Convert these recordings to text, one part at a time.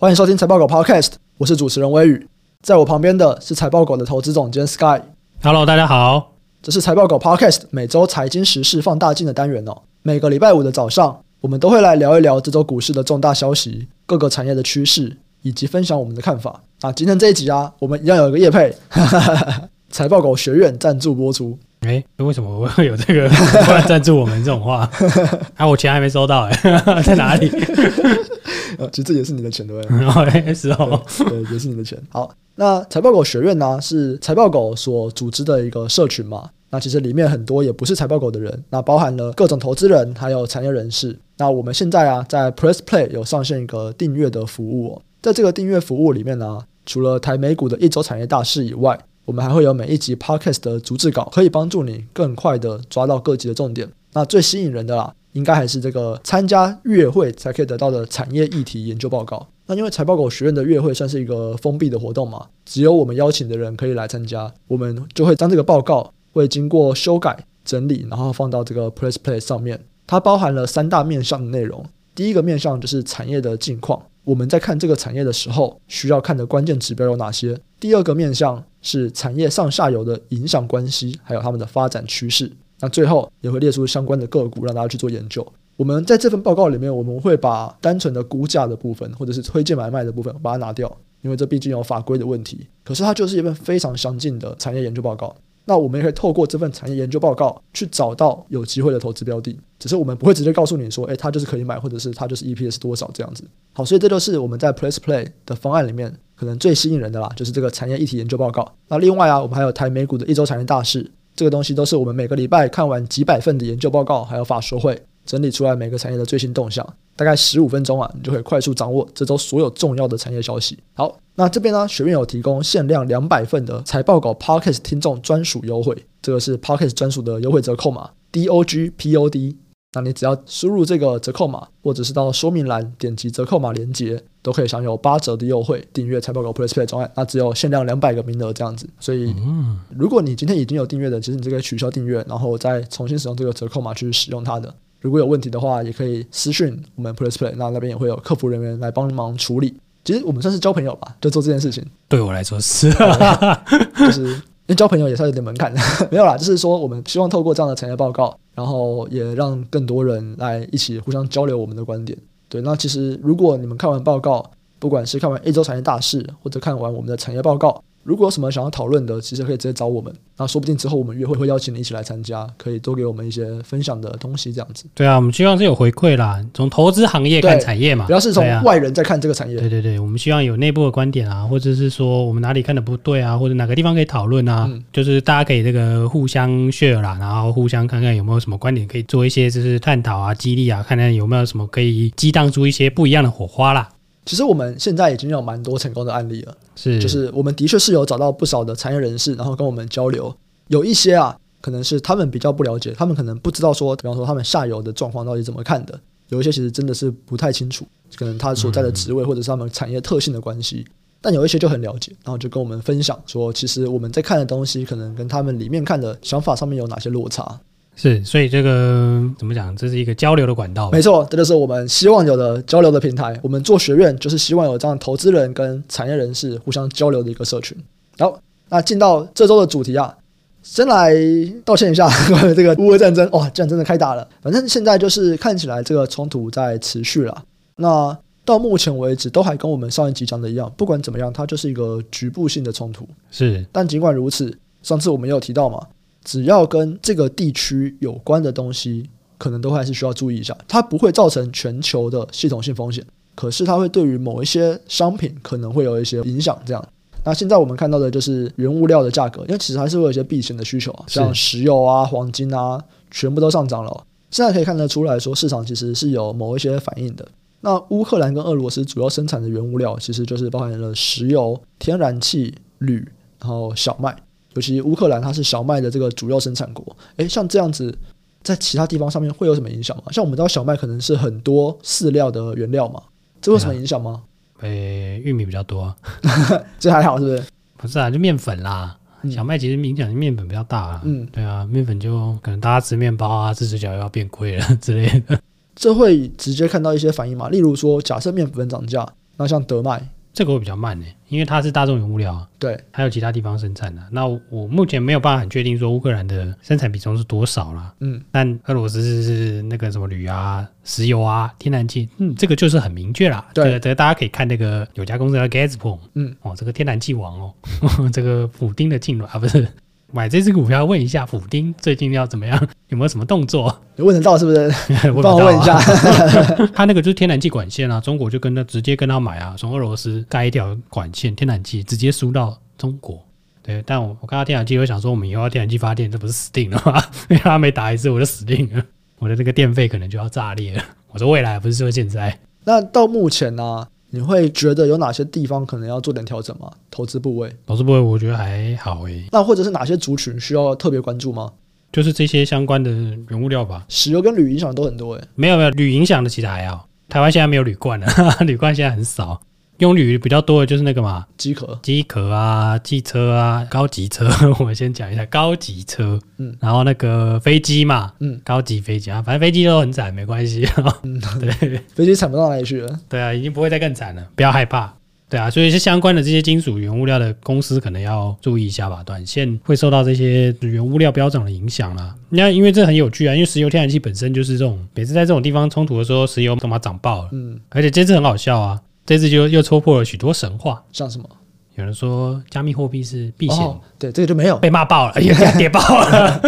欢迎收听财报狗 Podcast，我是主持人微宇，在我旁边的是财报狗的投资总监 Sky。Hello，大家好，这是财报狗 Podcast 每周财经时事放大镜的单元哦。每个礼拜五的早上，我们都会来聊一聊这周股市的重大消息、各个产业的趋势，以及分享我们的看法。啊，今天这一集啊，我们一样有一个业配，财报狗学院赞助播出。哎，为什么我会有这个 突然赞助我们这种话？啊，我钱还没收到哎，在哪里？其实这也是你的钱对不对？是哦，对，也是你的钱。好，那财报狗学院呢，是财报狗所组织的一个社群嘛。那其实里面很多也不是财报狗的人，那包含了各种投资人，还有产业人士。那我们现在啊，在 Press Play 有上线一个订阅的服务哦。在这个订阅服务里面呢，除了台美股的一周产业大事以外，我们还会有每一集 podcast 的逐字稿，可以帮助你更快的抓到各级的重点。那最吸引人的啦，应该还是这个参加月会才可以得到的产业议题研究报告。那因为财报狗学院的月会算是一个封闭的活动嘛，只有我们邀请的人可以来参加，我们就会将这个报告会经过修改整理，然后放到这个 Press Play 上面。它包含了三大面向的内容，第一个面向就是产业的近况。我们在看这个产业的时候，需要看的关键指标有哪些？第二个面向是产业上下游的影响关系，还有他们的发展趋势。那最后也会列出相关的个股，让大家去做研究。我们在这份报告里面，我们会把单纯的估价的部分，或者是推荐买卖的部分，把它拿掉，因为这毕竟有法规的问题。可是它就是一份非常详尽的产业研究报告。那我们也可以透过这份产业研究报告去找到有机会的投资标的，只是我们不会直接告诉你说，诶，它就是可以买，或者是它就是 EPS 多少这样子。好，所以这就是我们在 Press Play 的方案里面可能最吸引人的啦，就是这个产业议题研究报告。那另外啊，我们还有台美股的一周产业大事，这个东西都是我们每个礼拜看完几百份的研究报告，还有法说会。整理出来每个产业的最新动向，大概十五分钟啊，你就可以快速掌握这周所有重要的产业消息。好，那这边呢，学院有提供限量两百份的财报稿 Podcast 听众专属优惠，这个是 Podcast 专属的优惠折扣码 DOGPOD。那你只要输入这个折扣码，或者是到说明栏点击折扣码连接，都可以享有八折的优惠。订阅财报狗 Plus Play 专案，那只有限量两百个名额这样子。所以，如果你今天已经有订阅的，其实你就可以取消订阅，然后再重新使用这个折扣码去使用它的。如果有问题的话，也可以私讯我们 Plus Play，那那边也会有客服人员来帮忙处理。其实我们算是交朋友吧，就做这件事情。对我来说是，就是因为交朋友也算有点门槛的，没有啦，就是说我们希望透过这样的产业报告，然后也让更多人来一起互相交流我们的观点。对，那其实如果你们看完报告，不管是看完一周产业大事，或者看完我们的产业报告。如果有什么想要讨论的，其实可以直接找我们。那说不定之后我们约会会邀请你一起来参加，可以多给我们一些分享的东西，这样子。对啊，我们希望是有回馈啦。从投资行业看产业嘛，不要是从外人在看这个产业。对对对，我们希望有内部的观点啊，或者是说我们哪里看的不对啊，或者哪个地方可以讨论啊，嗯、就是大家可以这个互相 share 啦，然后互相看看有没有什么观点可以做一些就是探讨啊、激励啊，看看有没有什么可以激荡出一些不一样的火花啦。其实我们现在已经有蛮多成功的案例了，是，就是我们的确是有找到不少的产业人士，然后跟我们交流。有一些啊，可能是他们比较不了解，他们可能不知道说，比方说他们下游的状况到底怎么看的。有一些其实真的是不太清楚，可能他所在的职位或者是他们产业特性的关系。但有一些就很了解，然后就跟我们分享说，其实我们在看的东西，可能跟他们里面看的想法上面有哪些落差。是，所以这个怎么讲？这是一个交流的管道。没错，这就是我们希望有的交流的平台。我们做学院就是希望有这样投资人跟产业人士互相交流的一个社群。好，那进到这周的主题啊，先来道歉一下，关于这个乌俄战争，哇，这样真的开打了。反正现在就是看起来这个冲突在持续了。那到目前为止都还跟我们上一集讲的一样，不管怎么样，它就是一个局部性的冲突。是，但尽管如此，上次我们也有提到嘛。只要跟这个地区有关的东西，可能都还是需要注意一下。它不会造成全球的系统性风险，可是它会对于某一些商品可能会有一些影响。这样，那现在我们看到的就是原物料的价格，因为其实还是会有一些避险的需求啊，像石油啊、黄金啊，全部都上涨了。现在可以看得出来说，市场其实是有某一些反应的。那乌克兰跟俄罗斯主要生产的原物料，其实就是包含了石油、天然气、铝，然后小麦。尤其乌克兰，它是小麦的这个主要生产国。诶，像这样子，在其他地方上面会有什么影响吗？像我们知道小麦可能是很多饲料的原料嘛，这有什么影响吗？诶、哎，玉米比较多，这还好是不是？不是啊，就面粉啦。小麦其实影响面粉比较大啊。嗯，对啊，面粉就可能大家吃面包啊，吃水饺又要变贵了 之类的。这会直接看到一些反应嘛？例如说，假设面粉涨价，那像德麦。这个会比较慢呢，因为它是大众原物料啊。对，还有其他地方生产的。那我目前没有办法很确定说乌克兰的生产比重是多少啦。嗯，但俄罗斯是是那个什么铝啊、石油啊、天然气，嗯，这个就是很明确啦。对，这个大家可以看那个有家公司叫 Gazprom，嗯，哦，这个天然气王哦，呵 呵这个普丁的进入啊，不是。买这支股票，问一下普丁最近要怎么样，有没有什么动作？你问得到是不是？我帮我问一下。他那个就是天然气管线啊，中国就跟他直接跟他买啊，从俄罗斯盖一条管线，天然气直接输到中国。对，但我我看到天然气，我想说我们以后要天然气发电，这不是死定了吗？因为他没打一次，我就死定了，我的这个电费可能就要炸裂了。我说未来不是说现在。那到目前呢、啊？你会觉得有哪些地方可能要做点调整吗？投资部位，投资部位我觉得还好诶。那或者是哪些族群需要特别关注吗？就是这些相关的原物料吧。石油跟铝影响都很多诶。没有没有，铝影响的其实还好。台湾现在没有铝罐了，铝罐现在很少。用铝比较多的就是那个嘛，机壳、机壳啊，汽车啊，高级车。我们先讲一下高级车，嗯，然后那个飞机嘛，嗯，高级飞机啊，反正飞机都很惨，没关系。嗯，对，飞机惨不到哪里去了。对啊，已经不会再更惨了，不要害怕。对啊，所以是相关的这些金属原物料的公司可能要注意一下吧，短线会受到这些原物料飙涨的影响啦。那因为这很有趣啊，因为石油、天然气本身就是这种，每次在这种地方冲突的时候，石油他妈涨爆了，嗯，而且这次很好笑啊。这次就又戳破了许多神话，像什么？有人说加密货币是避险，哦，对，这个就没有被骂爆了，哎呀，跌爆了，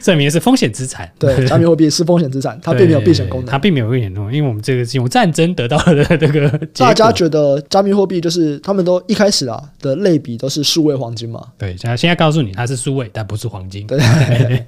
证明是风险资产。对，加密货币是风险资产，它并没有避险功能，它并没有避险功能，因为我们这个是用战争得到的这个。大家觉得加密货币就是他们都一开始啊的类比都是数位黄金嘛？对，现在现在告诉你它是数位，但不是黄金。对，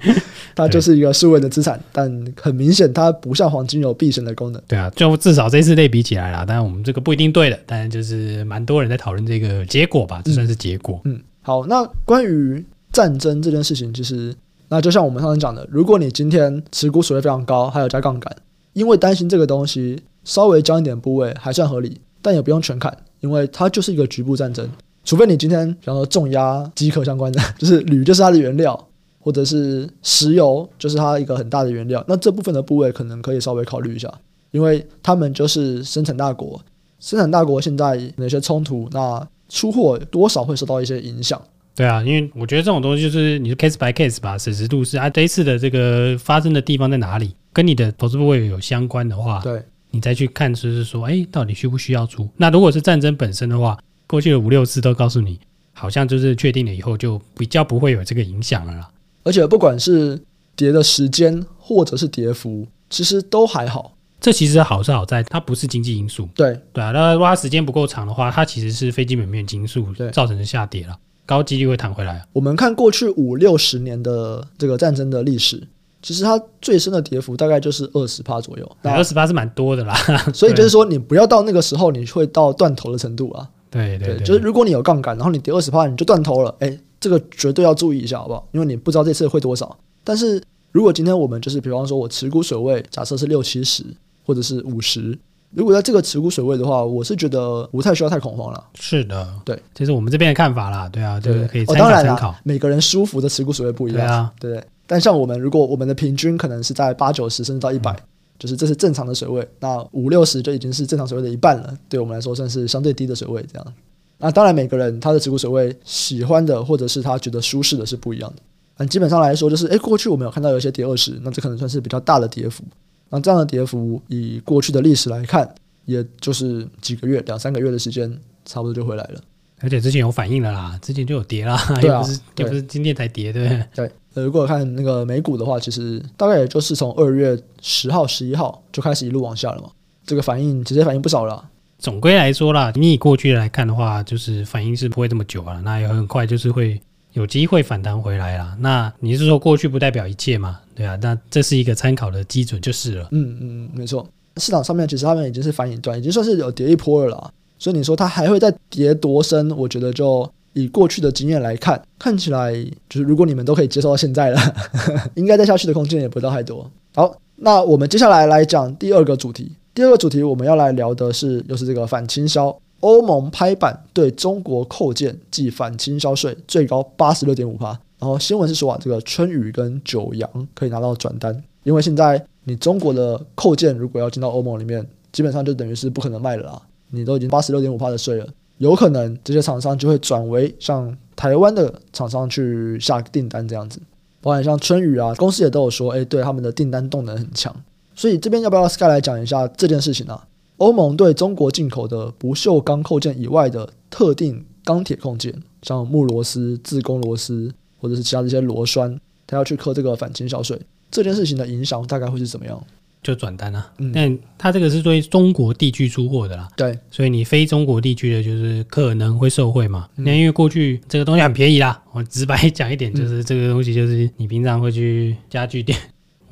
它就是一个数位的资产，但很明显它不像黄金有避险的功能。对啊，就至少这次类比起来了，当然我们这个不一定对的，但就是蛮多人在讨论这个结果吧，这算是结果。嗯，嗯，好，那关于战争这件事情，其实那就像我们上次讲的，如果你今天持股水位非常高，还有加杠杆，因为担心这个东西稍微降一点部位还算合理，但也不用全砍，因为它就是一个局部战争。除非你今天比方说重压机壳相关的，就是铝就是它的原料，或者是石油就是它一个很大的原料，那这部分的部位可能可以稍微考虑一下，因为他们就是生产大国，生产大国现在有些冲突，那。出货多少会受到一些影响？对啊，因为我觉得这种东西就是你是 case by case 吧，审时度势啊。这一次的这个发生的地方在哪里，跟你的投资部位有相关的话，对，你再去看，就是说，哎，到底需不需要出？那如果是战争本身的话，过去的五六次都告诉你，好像就是确定了以后就比较不会有这个影响了啦。而且不管是跌的时间或者是跌幅，其实都还好。这其实好是好在它不是经济因素，对对啊。那如果它时间不够长的话，它其实是非基本面因素造成的下跌了，高几率会弹回来。我们看过去五六十年的这个战争的历史，其实它最深的跌幅大概就是二十趴左右。二十趴是蛮多的啦，所以就是说你不要到那个时候你会到断头的程度啊。对对，对，对，就是如果你有杠杆，然后你跌二十趴你就断头了，哎，这个绝对要注意一下，好不好？因为你不知道这次会多少。但是如果今天我们就是比方说我持股水位假设是六七十。或者是五十，如果在这个持股水位的话，我是觉得不太需要太恐慌了。是的，对，这是我们这边的看法啦。对啊，对，可以参考参考。哦，当然啦，每个人舒服的持股水位不一样。对啊，对。但像我们，如果我们的平均可能是在八九十甚至到一百，嗯，就是这是正常的水位。那五六十就已经是正常水位的一半了，对我们来说算是相对低的水位。这样。那当然，每个人他的持股水位喜欢的或者是他觉得舒适的是不一样的。但基本上来说，就是哎，过去我们有看到有一些跌二十，那这可能算是比较大的跌幅。那这样的跌幅，以过去的历史来看，也就是几个月、两三个月的时间，差不多就回来了。而且之前有反应了啦，之前就有跌啦，对啊，又不是也不是今天才跌，对不对？对。呃，如果看那个美股的话，其实大概也就是从二月十号、十一号就开始一路往下了嘛。这个反应直接反应不少了。总归来说啦，你以过去来看的话，就是反应是不会这么久啊，那也很快就是会。有机会反弹回来啦。那你是说过去不代表一切嘛？对啊，那这是一个参考的基准就是了。嗯嗯，没错。市场上面其实他们已经是反映段，已经算是有跌一波了啦。所以你说它还会再跌多深？我觉得就以过去的经验来看，看起来就是如果你们都可以接受到现在了，应该再下去的空间也不到太多。好，那我们接下来来讲第二个主题。第二个主题我们要来聊的是，又是这个反倾销。欧盟拍板对中国扣件计反倾销税，最高八十六点五趴。然后新闻是说啊，这个春雨跟九阳可以拿到转单，因为现在你中国的扣件如果要进到欧盟里面，基本上就等于是不可能卖了啦。你都已经八十六点五趴的税了，有可能这些厂商就会转为向台湾的厂商去下订单这样子。包含像春雨啊，公司也都有说，哎，对他们的订单动能很强。所以这边要不要 Sky 来讲一下这件事情呢、啊？欧盟对中国进口的不锈钢扣件以外的特定钢铁扣件，像木螺丝、自攻螺丝或者是其他这些螺栓，它要去扣这个反倾销税。这件事情的影响大概会是怎么样？就转单啊，嗯，但它这个是对中国地区出货的啦，对，所以你非中国地区的，就是可能会受惠嘛。那、嗯、因为过去这个东西很便宜啦，我直白讲一点，就是这个东西就是你平常会去家具店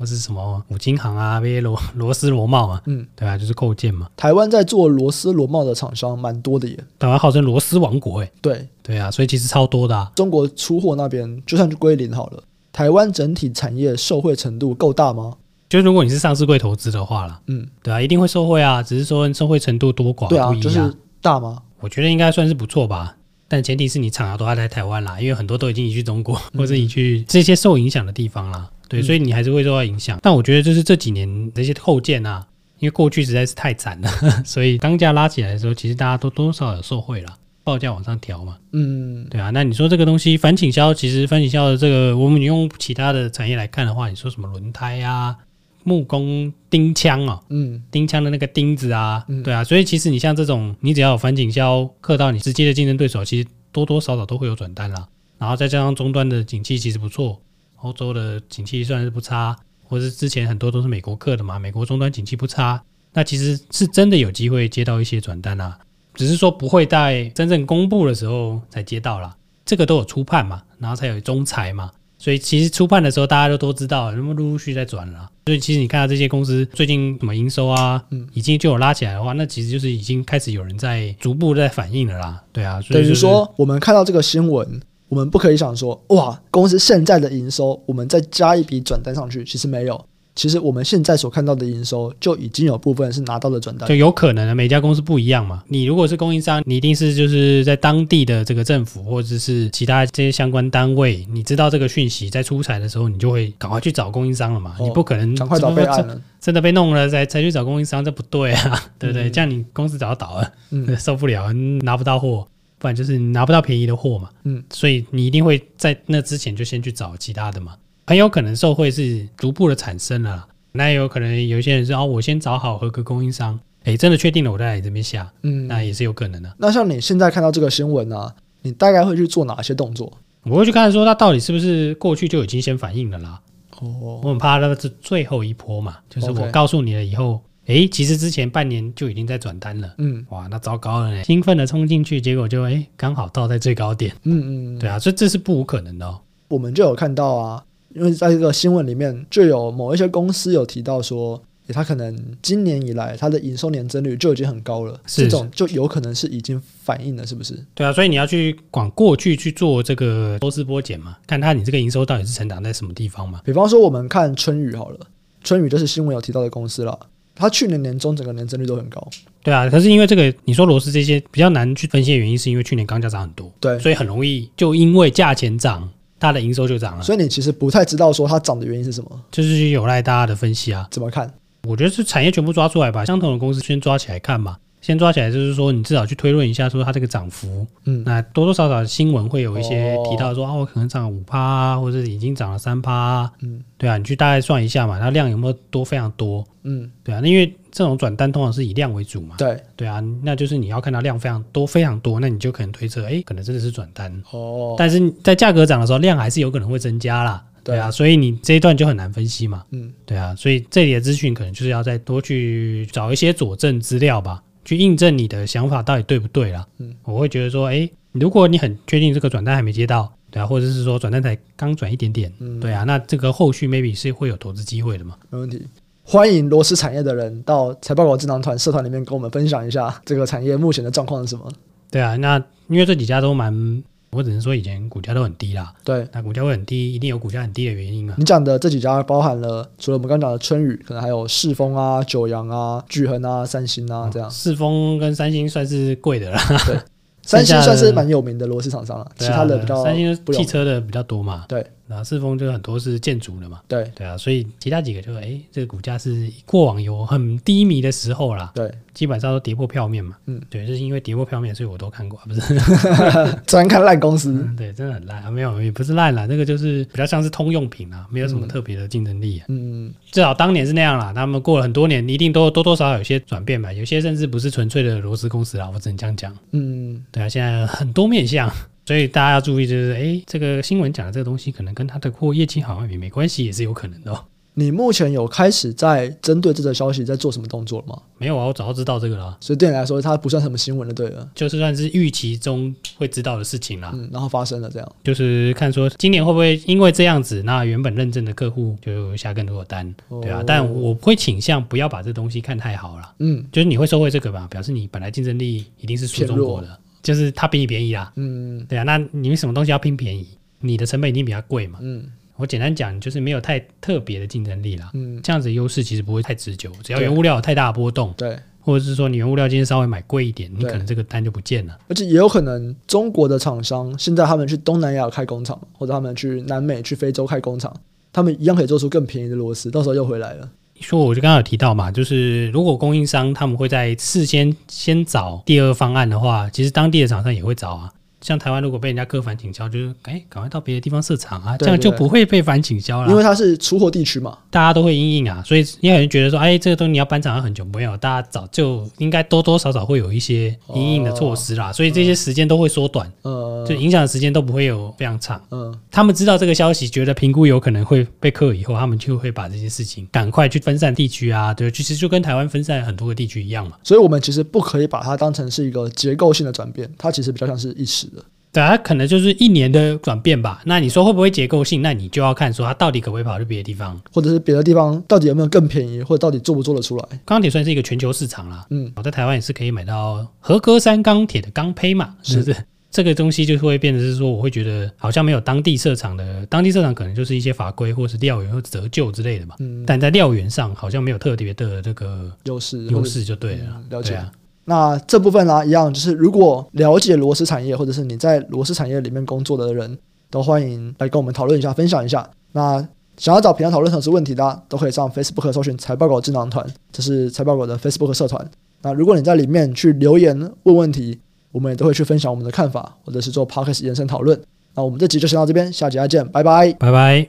或是什么五金行啊，这些螺 螺丝螺帽啊，嗯，对啊，就是构件嘛。台湾在做螺丝螺帽的厂商蛮多的耶，台湾号称螺丝王国哎，对对啊，所以其实超多的、啊。中国出货那边就算是归零好了，台湾整体产业受惠程度够大吗？就如果你是上市柜投资的话啦，嗯，对啊，一定会受惠啊，只是说受惠程度多寡不一样。对啊，就是大吗？我觉得应该算是不错吧，但前提是你厂要都要在台湾啦，因为很多都已经移去中国、嗯、或者移去这些受影响的地方啦。对，所以你还是会受到影响。嗯、但我觉得就是这几年这些后件啊，因为过去实在是太惨了，所以钢价拉起来的时候，其实大家都多多少少有受惠了，报价往上调嘛。嗯，对啊。那你说这个东西反倾销，其实反倾销的这个，我们用其他的产业来看的话，你说什么轮胎啊？木工钉枪啊，嗯，钉枪的那个钉子啊，嗯、对啊，所以其实你像这种，你只要有反倾销克到你直接的竞争对手，其实多多少少都会有转单啦。然后再加上终端的景气其实不错，欧洲的景气算是不差，或是之前很多都是美国客的嘛，美国终端景气不差，那其实是真的有机会接到一些转单啊，只是说不会在真正公布的时候才接到啦。这个都有初判嘛，然后才有中裁嘛。所以其实初判的时候，大家都都知道，那么陆陆续续在转了。所以其实你看到这些公司最近什么营收啊，嗯，已经就有拉起来的话，那其实就是已经开始有人在逐步在反应了啦。对啊，所以等于说我们看到这个新闻，我们不可以想说，哇，公司现在的营收，我们再加一笔转单上去，其实没有。其实我们现在所看到的营收就已经有部分是拿到了转单，就有可能的。每家公司不一样嘛。你如果是供应商，你一定是就是在当地的这个政府或者是其他这些相关单位，你知道这个讯息，在出彩的时候，你就会赶快去找供应商了嘛。哦、你不可能赶快找备案了，真的被弄了才才去找供应商，这不对啊，对不对？嗯、这样你公司早倒了，嗯、受不了，拿不到货，不然就是你拿不到便宜的货嘛。嗯，所以你一定会在那之前就先去找其他的嘛。很有可能受贿是逐步的产生了，那也有可能有些人说哦，我先找好合格供应商，哎，真的确定了，我再来你这边下，嗯，那也是有可能的。那像你现在看到这个新闻啊，你大概会去做哪些动作？我会去看说，他到底是不是过去就已经先反应了啦？哦，我很怕那个是最后一波嘛，就是我告诉你了以后，哎其实之前半年就已经在转单了，嗯，哇，那糟糕了呢，兴奋的冲进去，结果就哎刚好到在最高点，嗯嗯，对啊，所以这是不无可能的哦。我们就有看到啊。因为在这个新闻里面，就有某一些公司有提到说，他可能今年以来他的营收年增率就已经很高了，是这种就有可能是已经反映了，是不是？对啊，所以你要去管过去去做这个抽丝剥茧嘛，看他你这个营收到底是成长在什么地方嘛。比方说，我们看春雨好了，春雨就是新闻有提到的公司了，他去年年中整个年增率都很高。对啊，可是因为这个你说螺丝这些比较难去分析的原因，是因为去年钢价涨很多，对，所以很容易就因为价钱涨。它的营收就涨了，所以你其实不太知道说它涨的原因是什么，就是有赖大家的分析啊。怎么看？我觉得是产业全部抓出来吧，相同的公司先抓起来看嘛。先抓起来就是说，你至少去推论一下，说它这个涨幅，嗯，那多多少少新闻会有一些提到说，哦，我可能涨了五趴啊，或者已经涨了三趴啊，嗯，对啊，你去大概算一下嘛，它量有没有多非常多，嗯，对啊，那因为这种转单通常是以量为主嘛，对，对啊，那就是你要看到量非常多非常多，那你就可能推测，哎，可能真的是转单。哦，但是在价格涨的时候，量还是有可能会增加啦，对啊，所以你这一段就很难分析嘛，嗯，对啊，所以这里的资讯可能就是要再多去找一些佐证资料吧。去印证你的想法到底对不对啦？嗯，我会觉得说，哎，如果你很确定这个转单还没接到，对啊，或者是说转单才刚转一点点，嗯，对啊，那这个后续 maybe 是会有投资机会的嘛？没问题，欢迎螺丝产业的人到财报狗智囊团社团里面跟我们分享一下这个产业目前的状况是什么？对啊，那因为这几家都蛮。我只能说以前股价都很低啦，对，那股价会很低，一定有股价很低的原因啊。你讲的这几家包含了，除了我们刚刚讲的春雨，可能还有世丰啊、九阳啊、巨恒啊、三星啊这样。世丰跟三星算是贵的啦，对，三星算是蛮有名的螺丝厂商了，其他的比较三星汽车的比较多嘛，对，然后世峰就很多是建筑的嘛，对。对啊，所以其他几个就哎，这个股价是过往有很低迷的时候啦，对，基本上都跌破票面嘛，嗯，对，就是因为跌破票面，所以我都看过，不是 专看烂公司，嗯，对，真的很烂啊，没有，也不是烂啦，那个就是比较像是通用品啊，没有什么特别的竞争力啊，嗯，至少当年是那样啦，他们过了很多年，一定都多多少少有些转变吧，有些甚至不是纯粹的螺丝公司啦，我只能这样讲，嗯，对啊，现在很多面向。所以大家要注意，就是哎，这个新闻讲的这个东西，可能跟他的货业绩好像也没关系，也是有可能的哦。你目前有开始在针对这则消息在做什么动作了吗？没有啊，我早就知道这个了。所以对你来说，它不算什么新闻了，对了，就是算是预期中会知道的事情啦。嗯，然后发生了这样，就是看说今年会不会因为这样子，那原本认证的客户就下更多的单，对啊。哦、但我会倾向不要把这东西看太好了。嗯，就是你会收回这个吧，表示你本来竞争力一定是输中国的。就是它比你便宜啦，嗯，对啊，那你什么东西要拼便宜？你的成本一定比它贵嘛，嗯，我简单讲就是没有太特别的竞争力啦，嗯，这样子的优势其实不会太持久，只要原物料有太大的波动，对，或者是说你原物料今天稍微买贵一点，你可能这个单就不见了，而且也有可能中国的厂商现在他们去东南亚开工厂，或者他们去南美、去非洲开工厂，他们一样可以做出更便宜的螺丝，到时候又回来了。说我就刚刚有提到嘛，就是如果供应商他们会在事先先找第二方案的话，其实当地的厂商也会找啊。像台湾如果被人家割反倾销，就是哎，赶快到别的地方设厂啊，这样就不会被反倾销了。因为它是出货地区嘛，大家都会因应啊，所以也有人觉得说，哎，这个东西你要搬厂要很久，没有，大家早就应该多多少少会有一些因应的措施啦，所以这些时间都会缩短，嗯，就影响的时间都不会有非常长。嗯，他们知道这个消息，觉得评估有可能会被克以后，他们就会把这些事情赶快去分散地区啊，对，其实就跟台湾分散很多个地区一样嘛。所以我们其实不可以把它当成是一个结构性的转变，它其实比较像是一时的。对，它可能就是一年的转变吧。那你说会不会结构性？那你就要看说它到底可不可以跑去别的地方，或者是别的地方到底有没有更便宜，或者到底做不做得出来？钢铁算是一个全球市场啦。嗯，我在台湾也是可以买到合格山钢铁的钢胚嘛，是不是？这个东西就会变得是说，我会觉得好像没有当地设厂的，当地设厂可能就是一些法规或是料源或折旧之类的吧。嗯，但在料源上好像没有特别的这个优势，优势就对了。嗯、了解。啊那这部分呢、啊，一样就是，如果了解螺丝产业，或者是你在螺丝产业里面工作的人，都欢迎来跟我们讨论一下，分享一下。那想要找平常讨论投资问题的，都可以上 Facebook 搜寻财报狗智囊团，这是财报狗的 Facebook 社团。那如果你在里面去留言问问题，我们也都会去分享我们的看法，或者是做 Podcast 延伸讨论。那我们这集就先到这边，下集再见，拜拜，拜拜。